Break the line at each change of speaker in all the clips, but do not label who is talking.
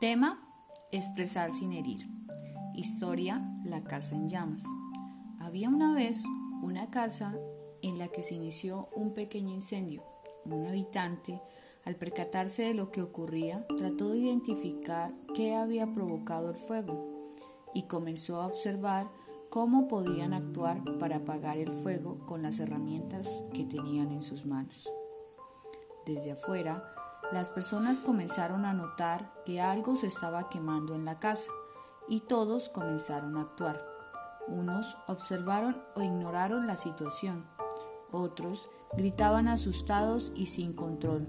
Tema, expresar sin herir. Historia, la casa en llamas. Había una vez una casa en la que se inició un pequeño incendio. Un habitante, al percatarse de lo que ocurría, trató de identificar qué había provocado el fuego y comenzó a observar cómo podían actuar para apagar el fuego con las herramientas que tenían en sus manos. Desde afuera, las personas comenzaron a notar que algo se estaba quemando en la casa y todos comenzaron a actuar. Unos observaron o ignoraron la situación, otros gritaban asustados y sin control,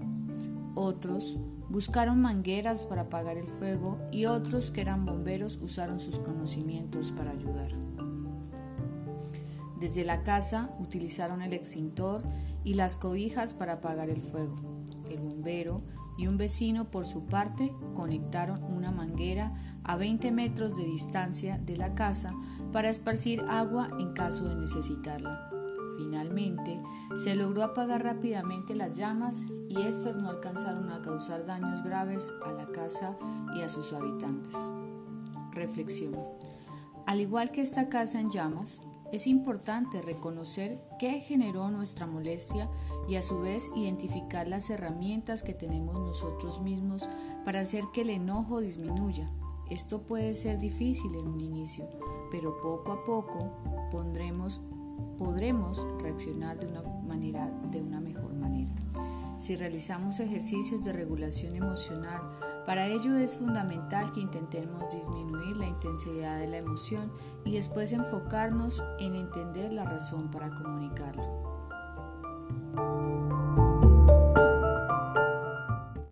otros buscaron mangueras para apagar el fuego y otros que eran bomberos usaron sus conocimientos para ayudar. Desde la casa utilizaron el extintor y las cobijas para apagar el fuego. El bombero y un vecino por su parte conectaron una manguera a 20 metros de distancia de la casa para esparcir agua en caso de necesitarla. Finalmente, se logró apagar rápidamente las llamas y éstas no alcanzaron a causar daños graves a la casa y a sus habitantes. Reflexión. Al igual que esta casa en llamas, es importante reconocer qué generó nuestra molestia y a su vez identificar las herramientas que tenemos nosotros mismos para hacer que el enojo disminuya. Esto puede ser difícil en un inicio, pero poco a poco podremos reaccionar de una manera, de una mejor manera. Si realizamos ejercicios de regulación emocional, para ello es fundamental que intentemos disminuir intensidad de la emoción y después enfocarnos en entender la razón para comunicarlo.